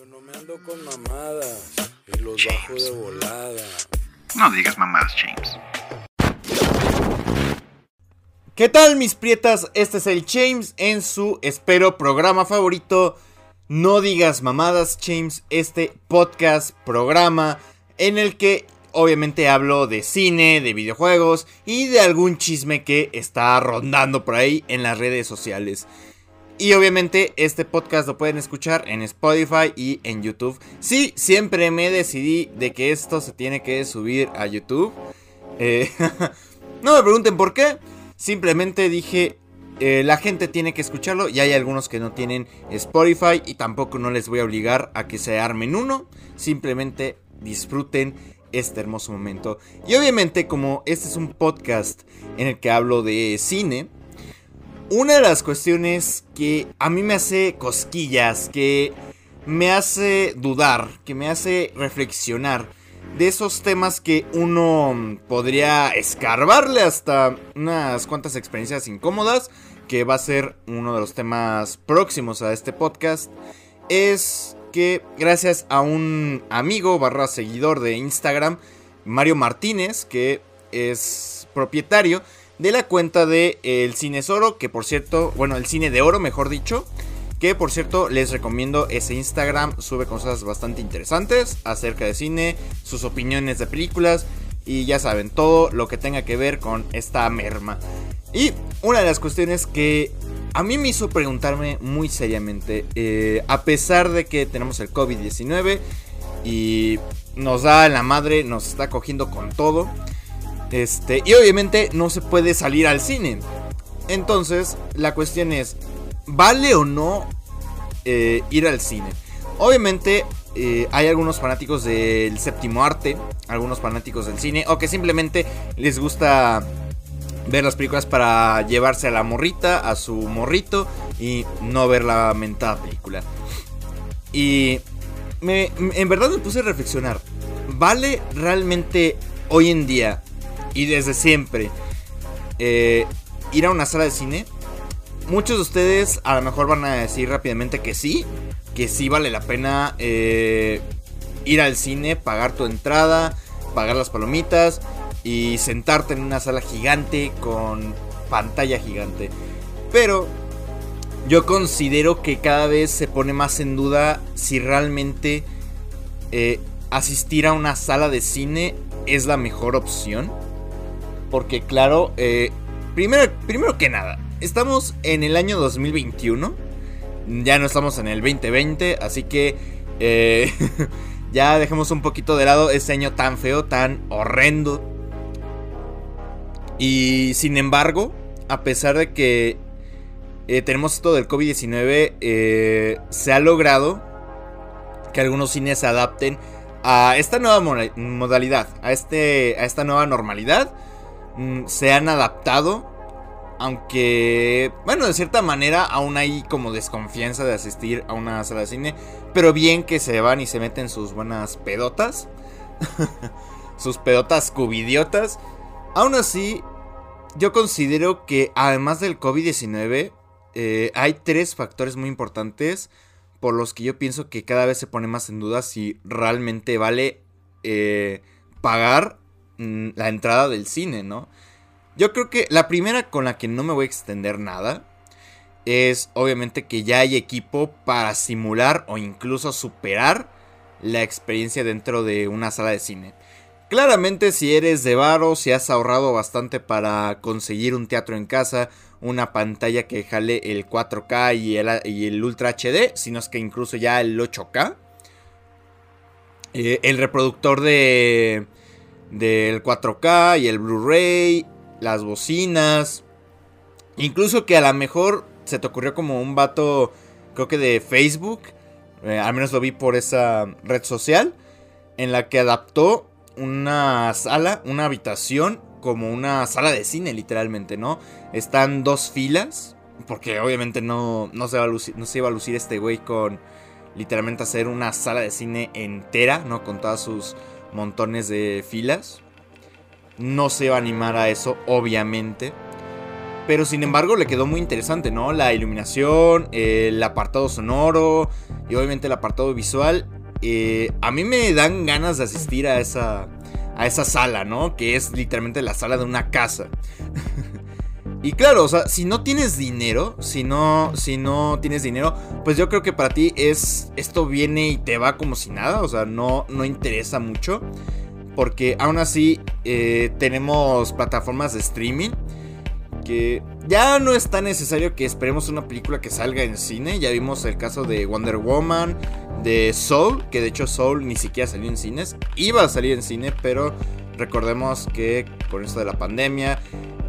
Yo no me ando con mamadas y los bajo de volada. No digas mamadas, James. ¿Qué tal mis prietas? Este es el James en su, espero, programa favorito. No digas mamadas, James, este podcast, programa en el que obviamente hablo de cine, de videojuegos y de algún chisme que está rondando por ahí en las redes sociales. Y obviamente este podcast lo pueden escuchar en Spotify y en YouTube. Sí, siempre me decidí de que esto se tiene que subir a YouTube. Eh, no me pregunten por qué. Simplemente dije, eh, la gente tiene que escucharlo y hay algunos que no tienen Spotify y tampoco no les voy a obligar a que se armen uno. Simplemente disfruten este hermoso momento. Y obviamente como este es un podcast en el que hablo de cine, una de las cuestiones que a mí me hace cosquillas, que me hace dudar, que me hace reflexionar de esos temas que uno podría escarbarle hasta unas cuantas experiencias incómodas, que va a ser uno de los temas próximos a este podcast, es que gracias a un amigo barra seguidor de Instagram, Mario Martínez, que es propietario de la cuenta de El Cine Oro, que por cierto, bueno, el Cine de Oro, mejor dicho, que por cierto les recomiendo ese Instagram, sube cosas bastante interesantes acerca de cine, sus opiniones de películas y ya saben, todo lo que tenga que ver con esta merma. Y una de las cuestiones que a mí me hizo preguntarme muy seriamente, eh, a pesar de que tenemos el COVID-19 y nos da la madre, nos está cogiendo con todo, este, y obviamente no se puede salir al cine. Entonces, la cuestión es, ¿vale o no eh, ir al cine? Obviamente eh, hay algunos fanáticos del séptimo arte, algunos fanáticos del cine, o que simplemente les gusta ver las películas para llevarse a la morrita, a su morrito, y no ver la mentada película. Y me, en verdad me puse a reflexionar, ¿vale realmente hoy en día y desde siempre eh, ir a una sala de cine? Muchos de ustedes a lo mejor van a decir rápidamente que sí, que sí vale la pena eh, ir al cine, pagar tu entrada, pagar las palomitas y sentarte en una sala gigante con pantalla gigante. Pero yo considero que cada vez se pone más en duda si realmente eh, asistir a una sala de cine es la mejor opción. Porque claro, eh, primero, primero que nada, estamos en el año 2021. Ya no estamos en el 2020, así que eh, ya dejemos un poquito de lado ese año tan feo, tan horrendo. Y sin embargo, a pesar de que eh, tenemos esto del COVID-19, se ha logrado que algunos cines se adapten a esta nueva modalidad, a, este, a esta nueva normalidad. Mm, se han adaptado. Aunque, bueno, de cierta manera aún hay como desconfianza de asistir a una sala de cine. Pero bien que se van y se meten sus buenas pedotas. sus pedotas cubidiotas. Aún así, yo considero que además del COVID-19, eh, hay tres factores muy importantes por los que yo pienso que cada vez se pone más en duda si realmente vale eh, pagar Mm, la entrada del cine, ¿no? Yo creo que la primera con la que no me voy a extender nada es obviamente que ya hay equipo para simular o incluso superar la experiencia dentro de una sala de cine. Claramente si eres de varo, si has ahorrado bastante para conseguir un teatro en casa, una pantalla que jale el 4K y el, Ultra HD, sino es que incluso ya el 8K, eh, el reproductor de del 4K y el Blu-ray, las bocinas. Incluso que a lo mejor se te ocurrió como un vato, creo que de Facebook, eh, al menos lo vi por esa red social, en la que adaptó una sala, una habitación, como una sala de cine, literalmente, ¿no? Están dos filas, porque obviamente no, no, se, va a lucir, no se iba a lucir este güey con literalmente hacer una sala de cine entera, ¿no? Con todas sus montones de filas. No se va a animar a eso, obviamente. Pero sin embargo le quedó muy interesante, ¿no? La iluminación, el apartado sonoro y obviamente el apartado visual. Eh, a mí me dan ganas de asistir a esa, a esa sala, ¿no? Que es literalmente la sala de una casa. y claro, o sea, si no tienes dinero, si no, si no tienes dinero, pues yo creo que para ti es, esto viene y te va como si nada, o sea, no, no interesa mucho. Porque aún así eh, tenemos plataformas de streaming que ya no es tan necesario que esperemos una película que salga en cine. Ya vimos el caso de Wonder Woman, de Soul, que de hecho Soul ni siquiera salió en cines. Iba a salir en cine, pero recordemos que con esto de la pandemia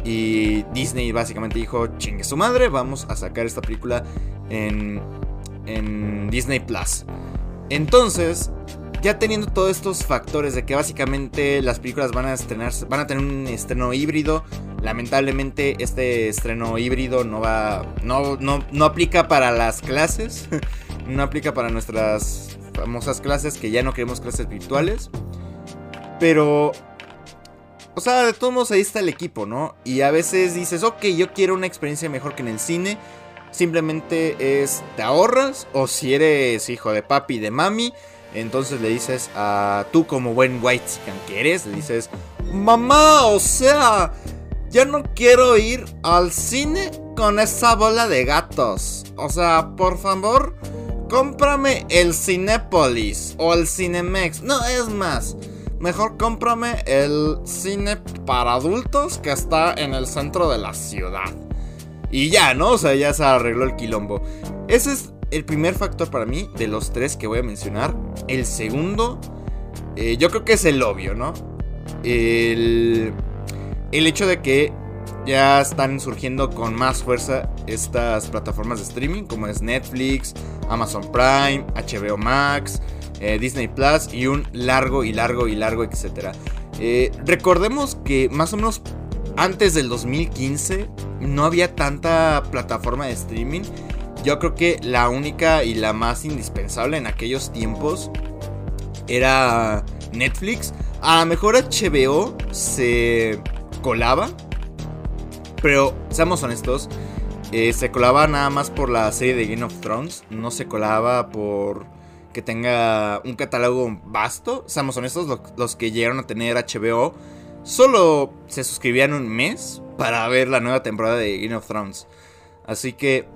y Disney básicamente dijo, chingue su madre, vamos a sacar esta película en, en Disney Plus. Entonces, ya teniendo todos estos factores de que básicamente las películas van a estrenar, van a tener un estreno híbrido. Lamentablemente este estreno híbrido no va, no, no, no aplica para las clases, no aplica para nuestras famosas clases que ya no queremos clases virtuales. Pero, o sea, de todos modos ahí está el equipo, ¿no? Y a veces dices, ok, yo quiero una experiencia mejor que en el cine. Simplemente es, te ahorras o si eres hijo de papi y de mami entonces le dices a tú como buen white que eres, le dices, mamá, o sea, ya no quiero ir al cine con esa bola de gatos. O sea, por favor, cómprame el Cinépolis o el Cinemex. No, es más, mejor cómprame el cine para adultos que está en el centro de la ciudad. Y ya, ¿no? O sea, ya se arregló el quilombo. Ese es el primer factor para mí, de los tres que voy a mencionar, el segundo, eh, yo creo que es el obvio, ¿no? El, el hecho de que ya están surgiendo con más fuerza estas plataformas de streaming como es Netflix, Amazon Prime, HBO Max, eh, Disney Plus y un largo y largo y largo, etcétera. Eh, recordemos que más o menos antes del 2015 no había tanta plataforma de streaming yo creo que la única y la más indispensable en aquellos tiempos era Netflix. A lo mejor HBO se colaba. Pero seamos honestos. Eh, se colaba nada más por la serie de Game of Thrones. No se colaba por que tenga un catálogo vasto. Seamos honestos, los, que llegaron a tener HBO solo se suscribían un mes para ver la nueva temporada de Game of Thrones. Así que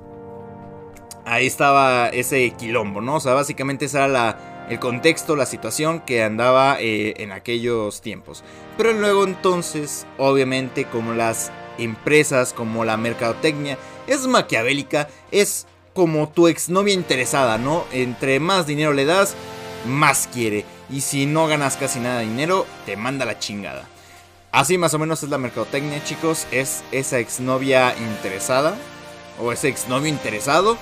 ahí estaba ese quilombo, ¿no? O sea, básicamente ese era el contexto, la situación que andaba eh, en aquellos tiempos. Pero luego entonces, obviamente, como las empresas, como la mercadotecnia, es maquiavélica, es como tu exnovia interesada, ¿no? Entre más dinero le das, más quiere. Y si no ganas casi nada de dinero, te manda la chingada. Así más o menos es la mercadotecnia, chicos. Es esa exnovia interesada. O ese exnovio interesado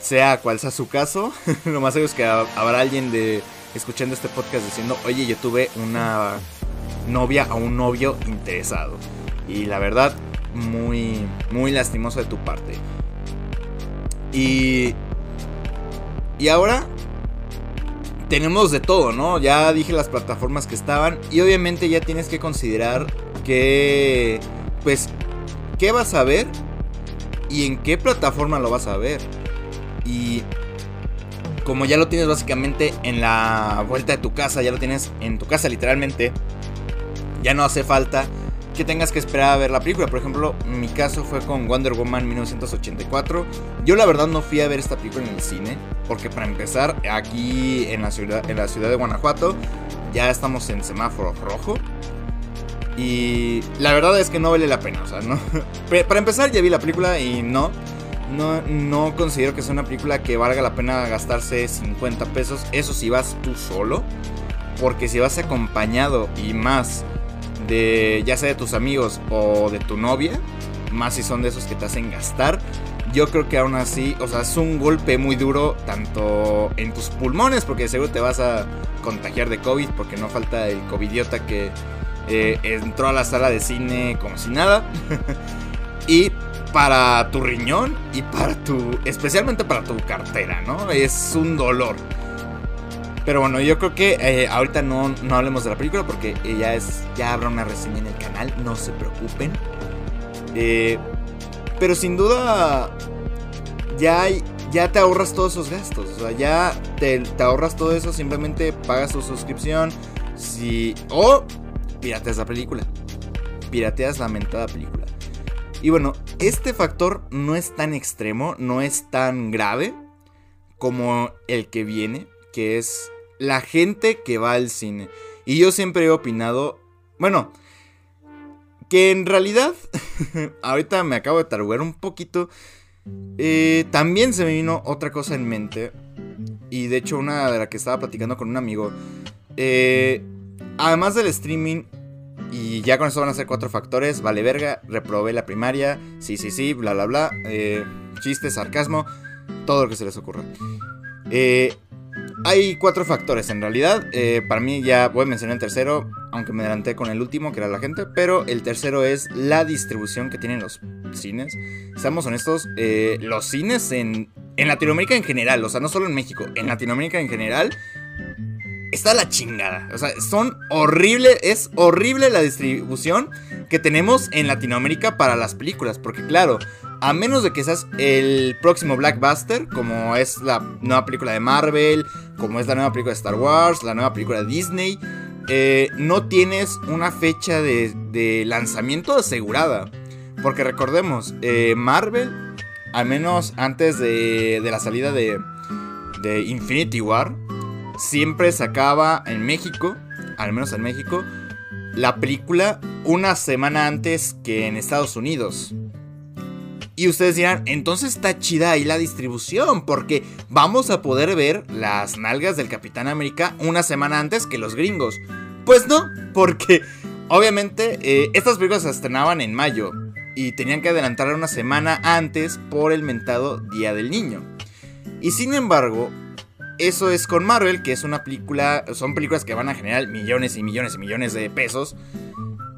sea cual sea su caso, lo más seguro es que habrá alguien de escuchando este podcast diciendo, oye, yo tuve una novia o un novio interesado. Y la verdad, muy, muy lastimoso de tu parte. Y, y ahora tenemos de todo, ¿no? Ya dije las plataformas que estaban y obviamente ya tienes que considerar que, pues, ¿qué vas a ver? ¿Y en qué plataforma lo vas a ver? Y como ya lo tienes básicamente en la vuelta de tu casa, ya lo tienes en tu casa literalmente, ya no hace falta que tengas que esperar a ver la película. Por ejemplo, mi caso fue con Wonder Woman 1984. Yo la verdad no fui a ver esta película en el cine, porque para empezar, aquí en la ciudad, en la ciudad de Guanajuato ya estamos en semáforo rojo. Y la verdad es que no vale la pena, o sea, no. Para empezar ya vi la película y no no, no considero que sea una película que valga la pena gastarse 50 pesos. Eso si vas tú solo. Porque si vas acompañado y más de ya sea de tus amigos o de tu novia, más si son de esos que te hacen gastar, yo creo que aún así, o sea, es un golpe muy duro tanto en tus pulmones, porque seguro te vas a contagiar de COVID, porque no falta el covidiota que eh, entró a la sala de cine como si nada. y para tu riñón y para tu, especialmente para tu cartera, ¿no? Es un dolor. Pero bueno, yo creo que eh, ahorita no, no hablemos de la película porque ya, es, ya habrá una reseña en el canal, no se preocupen. Eh, pero sin duda ya, ya te ahorras todos esos gastos. O sea, ya te, te ahorras todo eso, simplemente pagas tu suscripción. Si, o pirateas la película. Pirateas la mentada película. Y bueno, este factor no es tan extremo, no es tan grave como el que viene, que es la gente que va al cine. Y yo siempre he opinado, bueno, que en realidad, ahorita me acabo de tarugar un poquito, eh, también se me vino otra cosa en mente. Y de hecho una de la que estaba platicando con un amigo. Eh, además del streaming, y ya con eso van a ser cuatro factores. Vale verga, reprobé la primaria. Sí, sí, sí, bla, bla, bla. Eh, chiste, sarcasmo. Todo lo que se les ocurra. Eh, hay cuatro factores en realidad. Eh, para mí ya voy a mencionar el tercero, aunque me adelanté con el último, que era la gente. Pero el tercero es la distribución que tienen los cines. Seamos honestos, los cines en, en Latinoamérica en general, o sea, no solo en México, en Latinoamérica en general, está la chingada. O sea, son horrible, es horrible la distribución que tenemos en Latinoamérica para las películas. Porque claro, a menos de que seas el próximo Blackbuster, como es la nueva película de Marvel, como es la nueva película de Star Wars, la nueva película de Disney, eh, no tienes una fecha de, lanzamiento asegurada. Porque recordemos, eh, Marvel, al menos antes de, de la salida de, de Infinity War, siempre sacaba en México, al menos en México, la película una semana antes que en Estados Unidos. Y ustedes dirán, entonces está chida ahí la distribución, porque vamos a poder ver las nalgas del Capitán América una semana antes que los gringos. Pues no, porque obviamente eh, estas películas se estrenaban en mayo y tenían que adelantar una semana antes por el mentado Día del Niño. Y sin embargo, eso es con Marvel, que es una película, son películas que van a generar millones y millones y millones de pesos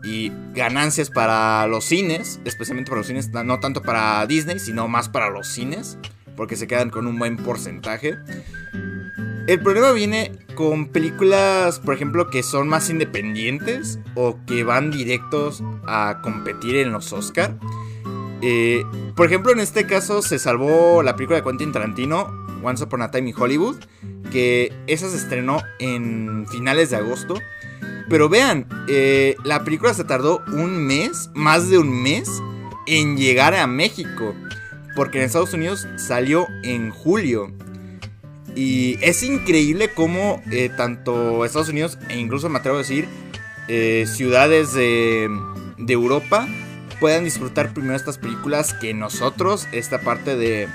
y ganancias para los cines, especialmente para los cines, no tanto para Disney, sino más para los cines, porque se quedan con un buen porcentaje. El problema viene con películas, por ejemplo, que son más independientes o que van directos a competir en los Oscar. Eh, por ejemplo, en este caso se salvó la película de Quentin Tarantino, Once Upon a Time in Hollywood, que esa se estrenó en finales de agosto. Pero vean, eh, la película se tardó un mes, más de un mes, en llegar a México. Porque en Estados Unidos salió en julio. Y es increíble cómo eh, tanto Estados Unidos e incluso me atrevo a decir ciudades de, de Europa puedan disfrutar primero estas películas que nosotros, esta parte de,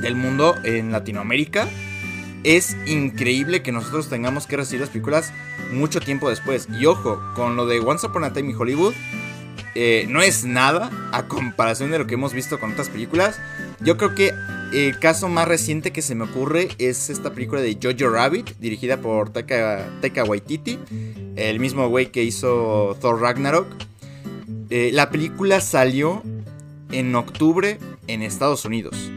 del mundo en Latinoamérica. Es increíble que nosotros tengamos que recibir las películas mucho tiempo después. Y ojo, con lo de Once Upon a Time in Hollywood, eh, no es nada a comparación de lo que hemos visto con otras películas. Yo creo que el caso más reciente que se me ocurre es esta película de Jojo Rabbit, dirigida por Taika, Waititi, el mismo güey que hizo Thor Ragnarok. Eh, la película salió en octubre en Estados Unidos.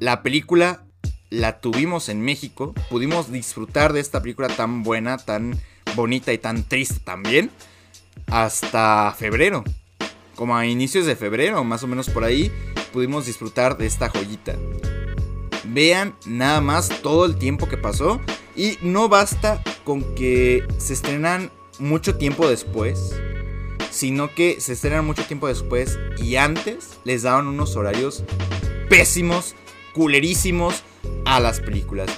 La película la tuvimos en México, pudimos disfrutar de esta película tan buena, tan bonita y tan triste también, hasta febrero. Como a inicios de febrero, más o menos por ahí, pudimos disfrutar de esta joyita. Vean nada más todo el tiempo que pasó y no basta con que se estrenan mucho tiempo después, sino que se estrenan mucho tiempo después y antes les daban unos horarios pésimos culerísimos a las películas.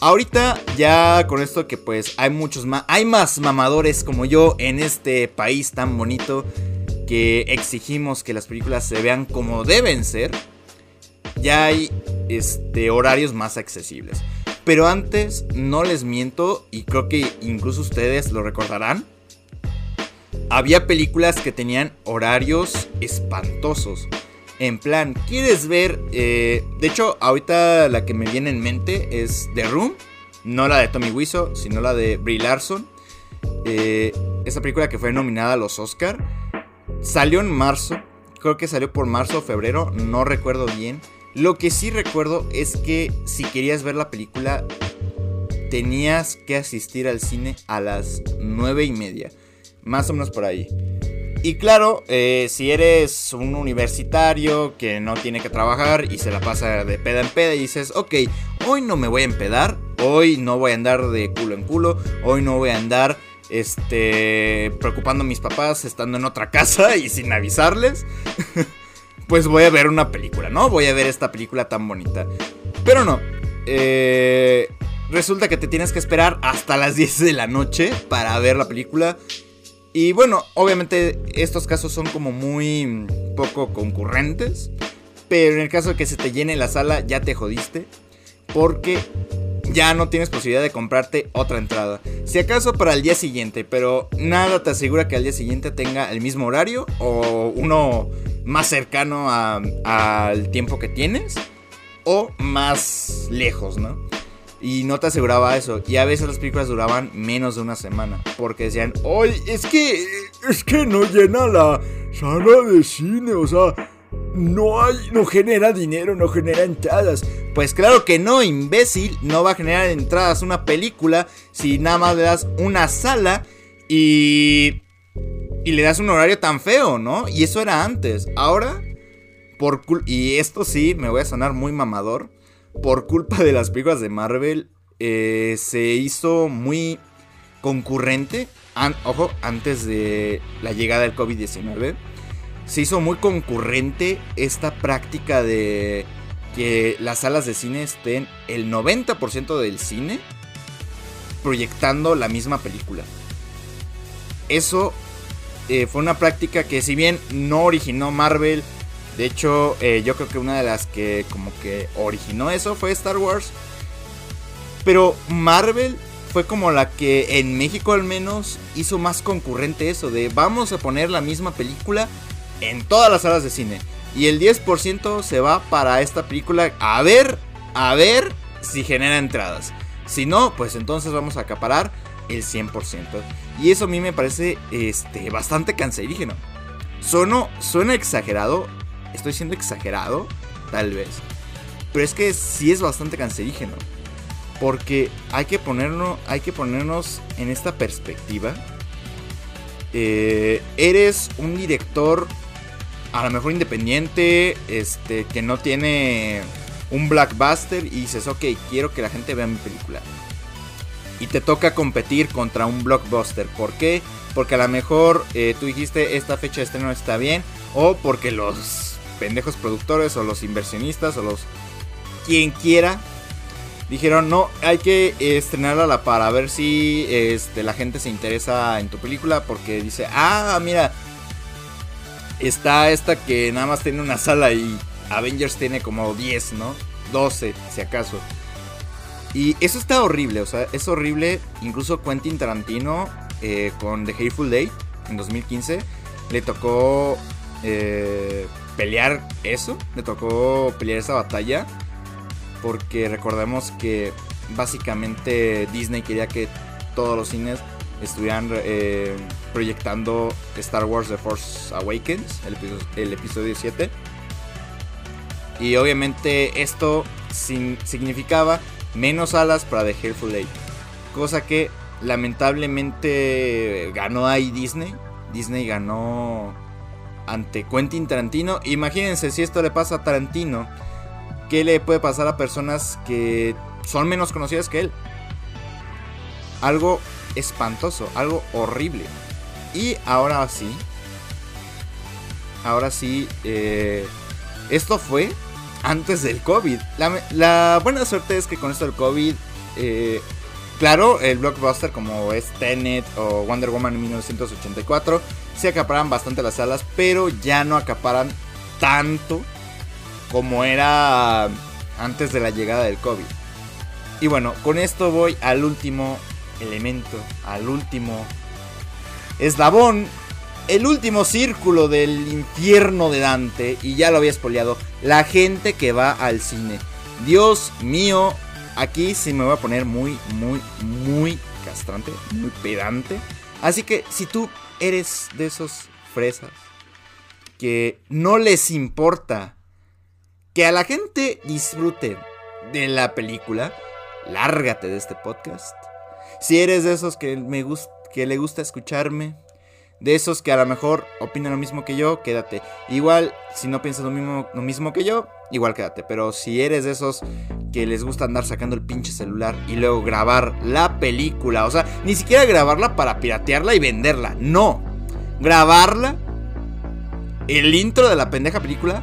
Ahorita ya con esto que pues hay muchos más, hay más mamadores como yo en este país tan bonito que exigimos que las películas se vean como deben ser. Ya hay este horarios más accesibles. Pero antes no les miento y creo que incluso ustedes lo recordarán. Había películas que tenían horarios espantosos. En plan, ¿quieres ver? Eh, de hecho, ahorita la que me viene en mente es The Room. No la de Tommy Wiseau, sino la de Brie Larson. Eh, esa película que fue nominada a los Oscar. Salió en marzo. Creo que salió por marzo o febrero. No recuerdo bien. Lo que sí recuerdo es que si querías ver la película, tenías que asistir al cine a las nueve y media. Más o menos por ahí. Y claro, eh, si eres un universitario que no tiene que trabajar y se la pasa de peda en peda y dices, ok, hoy no me voy a empedar, hoy no voy a andar de culo en culo, hoy no voy a andar este, preocupando a mis papás estando en otra casa y sin avisarles, pues voy a ver una película, ¿no? Voy a ver esta película tan bonita. Pero no, eh, resulta que te tienes que esperar hasta las 10 de la noche para ver la película. Y bueno, obviamente estos casos son como muy poco concurrentes. Pero en el caso de que se te llene la sala, ya te jodiste. Porque ya no tienes posibilidad de comprarte otra entrada. Si acaso para el día siguiente, pero nada te asegura que al día siguiente tenga el mismo horario o uno más cercano al tiempo que tienes o más lejos, ¿no? Y no te aseguraba eso. Y a veces las películas duraban menos de una semana. Porque decían, oye, es que, es que no llena la sala de cine. O sea, no hay, no genera dinero, no genera entradas. Pues claro que no, imbécil. No va a generar entradas una película si nada más le das una sala y. Y le das un horario tan feo, ¿no? Y eso era antes. Ahora, por y esto sí, me voy a sonar muy mamador. Por culpa de las películas de Marvel, eh, se hizo muy concurrente. ojo, antes de la llegada del COVID-19 se hizo muy concurrente esta práctica de que las salas de cine estén el 90% del cine proyectando la misma película. Eso eh, fue una práctica que si bien no originó Marvel, de hecho eh, yo creo que una de las que como que originó eso fue Star Wars. Pero Marvel fue como la que en México al menos hizo más concurrente eso de vamos a poner la misma película en todas las salas de cine. Y el 10% se va para esta película a ver, a ver si genera entradas. Si no, pues entonces vamos a acaparar el 100%. Y eso a mí me parece este, bastante cancerígeno. Sueno, suena exagerado. Estoy siendo exagerado, tal vez. Pero es que sí es bastante cancerígeno. Porque hay que, ponernos, hay que ponernos en esta perspectiva. Eh, eres un director a lo mejor independiente, este, que no tiene un blockbuster y dices, ok, quiero que la gente vea mi película. Y te toca competir contra un blockbuster. ¿Por qué? Porque a lo mejor eh, tú dijiste esta fecha de estreno está bien. O porque los pendejos productores o los inversionistas o los quien quiera dijeron no hay que estrenarla para ver si este, la gente se interesa en tu película porque dice ah mira Está esta que nada más tiene una sala y Avengers tiene como 10, ¿no? 12, si acaso. Y eso está horrible, o sea, es horrible. Incluso Quentin Tarantino eh, con The Hateful Day en 2015 le tocó eh, pelear eso, le tocó pelear esa batalla. Porque recordemos que básicamente Disney quería que todos los cines estuvieran eh, proyectando Star Wars The Force Awakens, el episodio, 7. Y obviamente esto significaba menos alas para The Hateful Eight. Cosa que lamentablemente ganó ahí Disney. Disney ganó ante Quentin Tarantino. Imagínense si esto le pasa a Tarantino. ¿Qué le puede pasar a personas que son menos conocidas que él? Algo espantoso, algo horrible. Y ahora sí, ahora sí, eh, esto fue antes del COVID. La, buena suerte es que con esto del COVID, eh, claro, el blockbuster como es Tenet o Wonder Woman en 1984, se acaparan bastante las salas, pero ya no acaparan tanto como era antes de la llegada del COVID. Y bueno, con esto voy al último elemento, al último eslabón, el último círculo del infierno de Dante, y ya lo había espoleado, la gente que va al cine. Dios mío, aquí sí me voy a poner muy, muy, muy castrante, muy pedante. Así que si tú eres de esos fresas que no les importa que a la gente disfrute de la película, lárgate de este podcast si eres de esos que, me que le gusta escucharme, De esos que a lo mejor opinan lo mismo que yo, quédate. Igual, si no piensas lo mismo, lo mismo que yo, igual quédate. Pero si eres de esos que les gusta andar sacando el pinche celular y luego grabar la película, o sea, ni siquiera grabarla para piratearla y venderla, no. Grabarla, el intro de la pendeja película,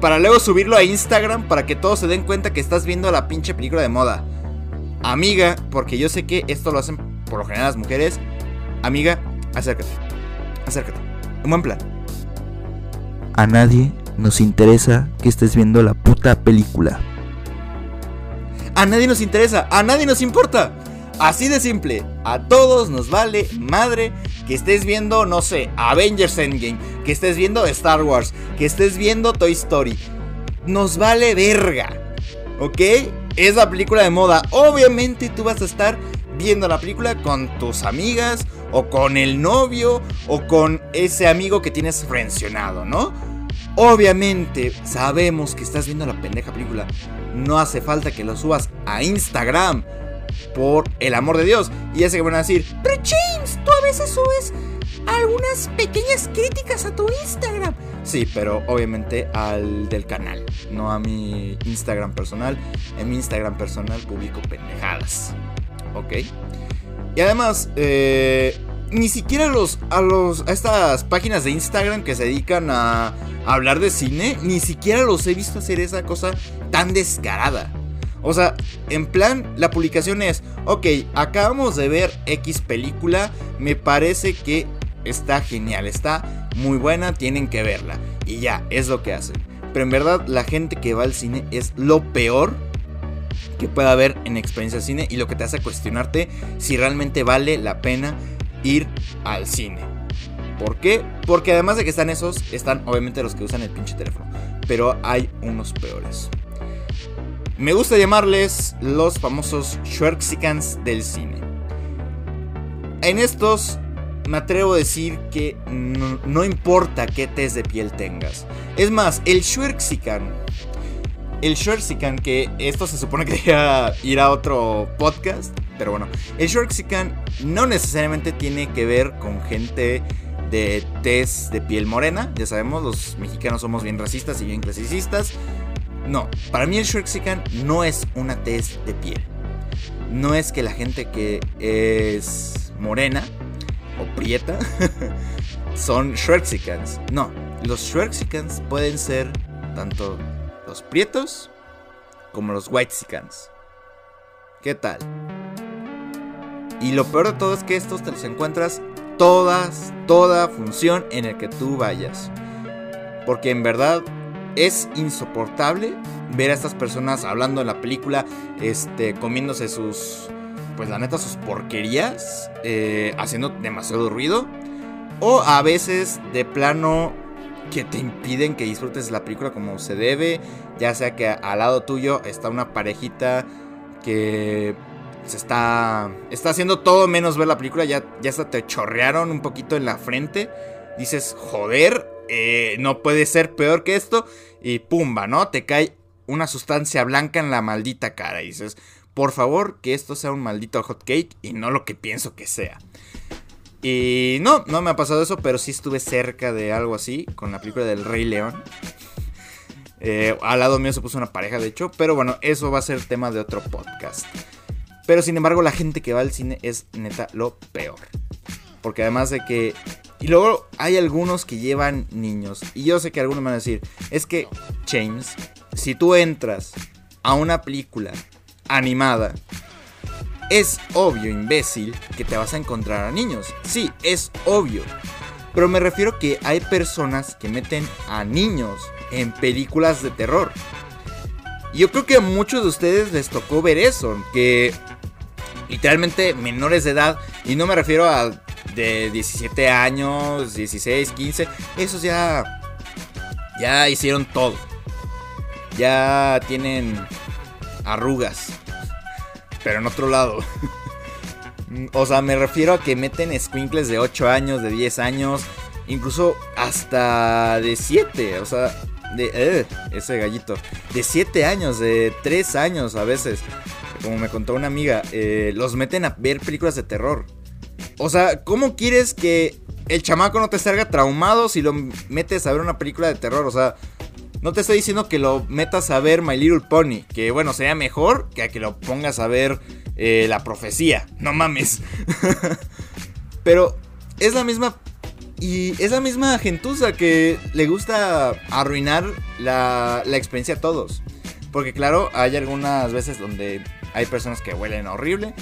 para luego subirlo a Instagram para que todos se den cuenta que estás viendo la pinche película de moda. Amiga, porque yo sé que esto lo hacen por lo general las mujeres. Amiga, acércate acércate. Un buen plan. A nadie nos interesa que estés viendo la puta película. A nadie nos interesa, a nadie nos importa. Así de simple, a todos nos vale madre que estés viendo, no sé, Avengers Endgame, que estés viendo Star Wars, que estés viendo Toy Story. Nos vale verga, ¿ok? Es la película de moda. Obviamente tú vas a estar viendo la película con tus amigas o con el novio o con ese amigo que tienes frencionado, ¿no? Obviamente sabemos que estás viendo la pendeja película. No hace falta que lo subas a Instagram. Por el amor de Dios. Y ya que van a decir, pero James, tú a veces subes algunas pequeñas críticas a tu Instagram. Sí, pero obviamente al del canal, no a mi Instagram personal. En mi Instagram personal publico pendejadas. ¿Ok? Y además, eh, ni siquiera los, a, los, a estas páginas de Instagram que se dedican a, hablar de cine, ni siquiera los he visto hacer esa cosa tan descarada. O sea, en plan, la publicación es, ok, acabamos de ver X película, me parece que está genial, está muy buena, tienen que verla. Y ya, es lo que hacen. Pero en verdad, la gente que va al cine es lo peor que pueda haber en experiencia de cine y lo que te hace cuestionarte si realmente vale la pena ir al cine. ¿Por qué? Porque además de que están esos, están obviamente los que usan el pinche teléfono. Pero hay unos peores. Me gusta llamarles los famosos Schwerxicans del cine. En estos me atrevo a decir que no, importa qué test de piel tengas. Es más, el Schwerxican el Shortsican, que esto se supone que debería ir a otro podcast, pero bueno, el Shortsican no necesariamente tiene que ver con gente de tez de piel morena, ya sabemos, los mexicanos somos bien racistas y bien clasicistas. No, para mí el Shortsican no es una tez de piel. No es que la gente que es morena o prieta son Shortzicans. No, los Shortzicans pueden ser tanto los prietos como los whitesicans. ¿Qué tal? Y lo peor de todo es que estos te los encuentras todas, toda función en el que tú vayas. Porque en verdad es insoportable ver a estas personas hablando en la película, este, comiéndose sus, pues la neta, sus porquerías, eh, haciendo demasiado ruido. O a veces de plano que te impiden que disfrutes la película como se debe. Ya sea que al lado tuyo está una parejita que se está, está haciendo todo menos ver la película. Ya, ya hasta te chorrearon un poquito en la frente. Dices, joder, eh, no puede ser peor que esto. Y pumba, ¿no? Te cae una sustancia blanca en la maldita cara. Y dices, por favor, que esto sea un maldito hot cake y no lo que pienso que sea. Y no, no me ha pasado eso, pero sí estuve cerca de algo así con la película del Rey León. Eh, al lado mío se puso una pareja, de hecho, pero bueno, eso va a ser tema de otro podcast. Pero sin embargo, la gente que va al cine es neta lo peor. Porque además de que... Y luego hay algunos que llevan niños. Y yo sé que algunos me van a decir, es que, James, si tú entras a una película animada es obvio, imbécil, que te vas a encontrar a niños. Sí, es obvio. Pero me refiero que hay personas que meten a niños en películas de terror. Yo creo que a muchos de ustedes les tocó ver eso, que literalmente menores de edad, y no me refiero a de 17 años, 16, 15, esos ya ya hicieron todo. Ya tienen arrugas, pero en otro lado. o sea, me refiero a que meten squinkles de 8 años, de 10 años, incluso hasta de 7, o sea, de eh, ese gallito, de 7 años, de 3 años a veces, como me contó una amiga, eh, los meten a ver películas de terror. O sea, ¿cómo quieres que el chamaco no te salga traumado si lo metes a ver una película de terror. O sea, no te estoy diciendo que lo metas a ver My Little Pony. Que bueno, sería mejor que a que lo pongas a ver eh, La Profecía. No mames. Pero es la misma. Y es la misma gentuza que le gusta arruinar la, la experiencia a todos. Porque claro, hay algunas veces donde hay personas que huelen horrible.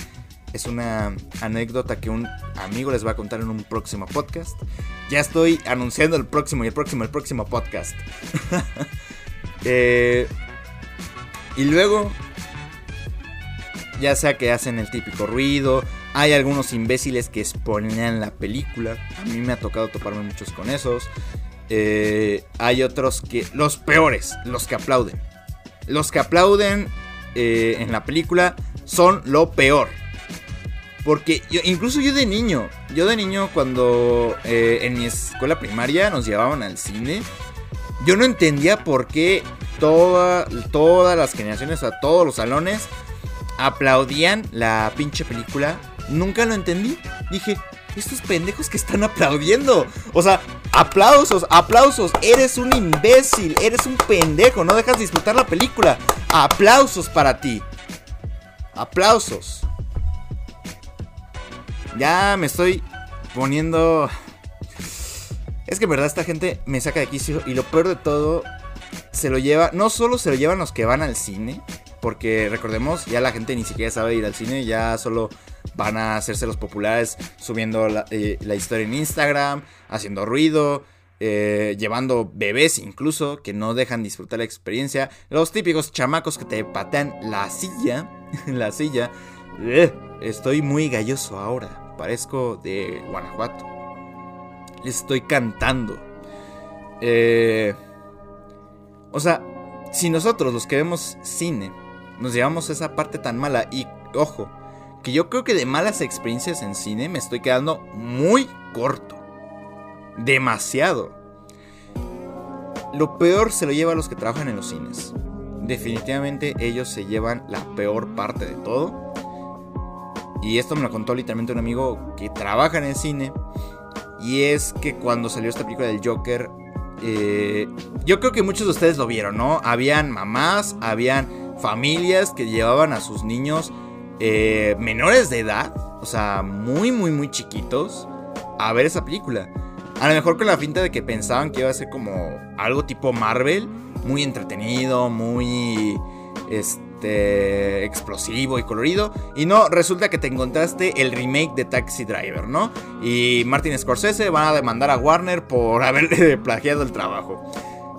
Es una anécdota que un amigo les va a contar en un próximo podcast. Ya estoy anunciando el próximo y el próximo, el próximo podcast. Eh, y luego, ya sea que hacen el típico ruido, hay algunos imbéciles que exponen la película. A mí me ha tocado toparme muchos con esos. Eh, hay otros que, los peores, los que aplauden. Los que aplauden eh, en la película son lo peor. Porque yo, incluso yo de niño, yo de niño cuando eh, en mi escuela primaria nos llevaban al cine, yo no entendía por qué toda, todas las generaciones, o sea, todos los salones aplaudían la pinche película. Nunca lo entendí. Dije, estos pendejos que están aplaudiendo. O sea, aplausos, aplausos. Eres un imbécil, eres un pendejo. No dejas disfrutar la película. Aplausos para ti. Aplausos. Ya me estoy poniendo... Es que en verdad esta gente me saca de quicio y lo peor de todo se lo lleva, no solo se lo llevan los que van al cine, porque recordemos, ya la gente ni siquiera sabe ir al cine, ya solo van a hacerse los populares subiendo la, eh, historia en Instagram, haciendo ruido, eh, llevando bebés incluso que no dejan disfrutar la experiencia, los típicos chamacos que te patean la silla, la silla. Eh, estoy muy galloso ahora, parezco de Guanajuato. Les estoy cantando. Eh, o sea, si nosotros los que vemos cine nos llevamos esa parte tan mala y ojo, que yo creo que de malas experiencias en cine me estoy quedando muy corto. Demasiado. Lo peor se lo lleva a los que trabajan en los cines. Definitivamente ellos se llevan la peor parte de todo. Y esto me lo contó literalmente un amigo que trabaja en el cine. Y es que cuando salió esta película del Joker, eh, yo creo que muchos de ustedes lo vieron, ¿no? Habían mamás, habían familias que llevaban a sus niños eh, menores de edad, o sea, muy, muy, muy chiquitos, a ver esa película. A lo mejor con la finta de que pensaban que iba a ser como algo tipo Marvel, muy entretenido, muy este explosivo y colorido y no resulta que te encontraste el remake de Taxi Driver, ¿no? Y Martin Scorsese van a demandar a Warner por haberle plagiado el trabajo.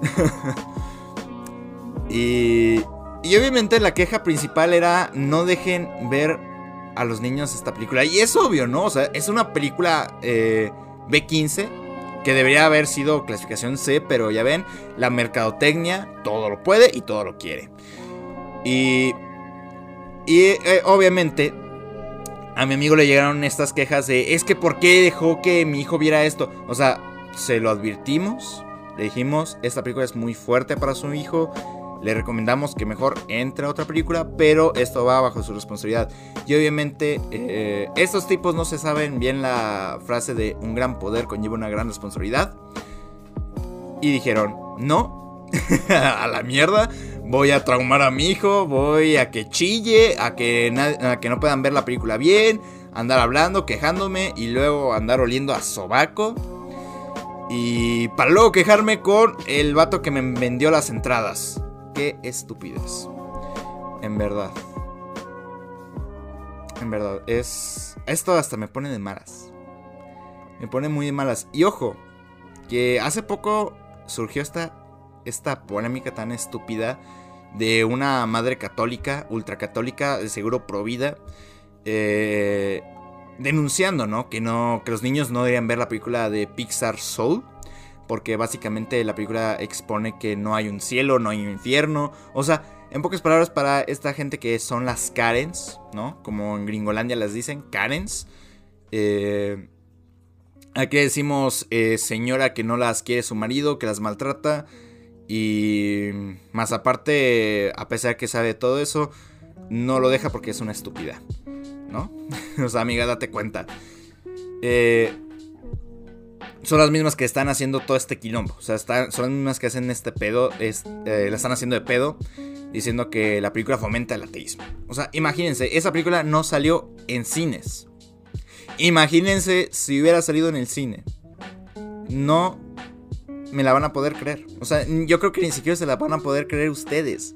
y y obviamente la queja principal era no dejen ver a los niños esta película. Y es obvio, ¿no? O sea, es una película eh, B15 que debería haber sido clasificación C, pero ya ven, la mercadotecnia todo lo puede y todo lo quiere. Y, y eh, obviamente a mi amigo le llegaron estas quejas de, es que ¿por qué dejó que mi hijo viera esto? O sea, se lo advertimos, le dijimos, esta película es muy fuerte para su hijo le recomendamos que mejor entre a otra película, pero esto va bajo su responsabilidad. Y obviamente eh, estos tipos no se saben bien la frase de un gran poder conlleva una gran responsabilidad. Y dijeron, no, a la mierda, voy a traumar a mi hijo, voy a que chille, a que, a que no puedan ver la película bien, andar hablando, quejándome y luego andar oliendo a sobaco. Y para luego quejarme con el vato que me vendió las entradas. Qué estupidez. En verdad. En verdad, es... Esto hasta me pone de malas. Me pone muy de malas. Y ojo, que hace poco surgió esta, esta polémica tan estúpida de una madre católica, ultracatólica, de seguro provida, eh, denunciando, ¿no? Que no, que los niños no deberían ver la película de Pixar Soul porque básicamente la película expone que no hay un cielo, no hay un infierno. O sea, en pocas palabras, para esta gente que son las Karens, ¿no? Como en Gringolandia las dicen, Karens. Eh, aquí decimos eh, señora que no las quiere su marido, que las maltrata. Y más aparte, a pesar que sabe todo eso, no lo deja porque es una estúpida. ¿No? o sea, amiga, date cuenta. Eh, son las mismas que están haciendo todo este quilombo. O sea, están, son las mismas que hacen este pedo, es, eh, la están haciendo de pedo, diciendo que la película fomenta el ateísmo. O sea, imagínense, esa película no salió en cines. Imagínense si hubiera salido en el cine. No me la van a poder creer. O sea, yo creo que ni siquiera se la van a poder creer ustedes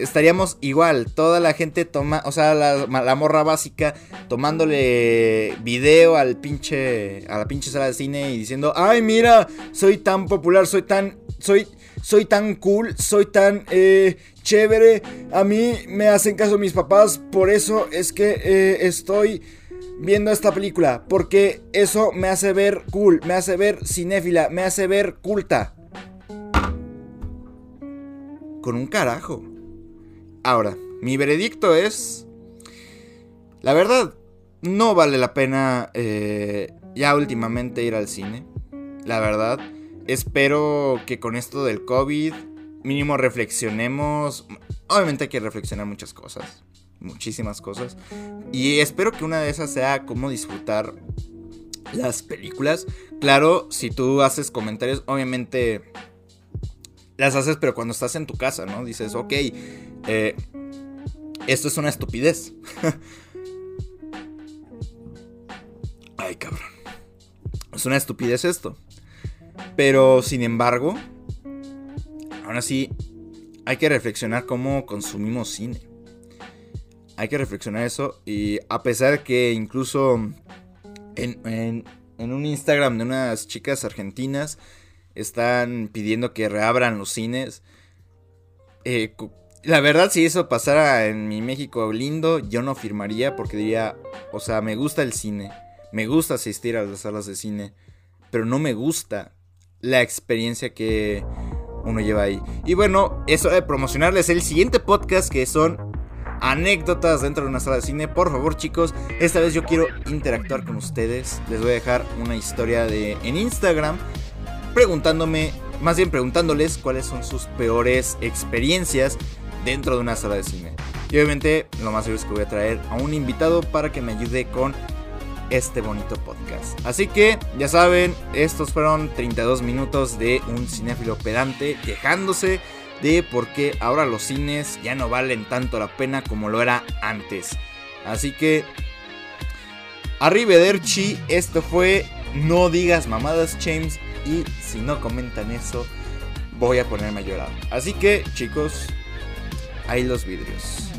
estaríamos igual. Toda la gente toma, o sea, la, morra básica tomándole video al pinche, a la pinche sala de cine y diciendo, ay, mira, soy tan popular, soy tan, soy, soy tan cool, soy tan eh, chévere. A mí me hacen caso mis papás, por eso es que eh, estoy viendo esta película, porque eso me hace ver cool, me hace ver cinéfila, me hace ver culta. Con un carajo. Ahora, mi veredicto es... La verdad, no vale la pena eh, ya últimamente ir al cine. La verdad, espero que con esto del COVID mínimo reflexionemos. Obviamente hay que reflexionar muchas cosas. Muchísimas cosas. Y espero que una de esas sea cómo disfrutar las películas. Claro, si tú haces comentarios, obviamente las haces, pero cuando estás en tu casa, ¿no? Dices, ok, eh, esto es una estupidez. Ay, cabrón. Es una estupidez esto. Pero, sin embargo, aún así, hay que reflexionar cómo consumimos cine. Hay que reflexionar eso. Y a pesar que incluso en, un Instagram de unas chicas argentinas están pidiendo que reabran los cines. Eh, la verdad, si eso pasara en mi México lindo, yo no firmaría porque diría, o sea, me gusta el cine, me gusta asistir a las salas de cine, pero no me gusta la experiencia que uno lleva ahí. Y bueno, eso de promocionarles el siguiente podcast que son anécdotas dentro de una sala de cine. Por favor, chicos, esta vez yo quiero interactuar con ustedes. Les voy a dejar una historia de en Instagram preguntándome, más bien preguntándoles cuáles son sus peores experiencias dentro de una sala de cine. Y obviamente lo más seguro es que voy a traer a un invitado para que me ayude con este bonito podcast. Así que ya saben, estos fueron 32 minutos de un cinéfilo pedante quejándose de por qué ahora los cines ya no valen tanto la pena como lo era antes. Así que arrivederci, esto fue No digas mamadas James y si no comentan eso, voy a ponerme a llorar. Así que, chicos, ahí los vidrios.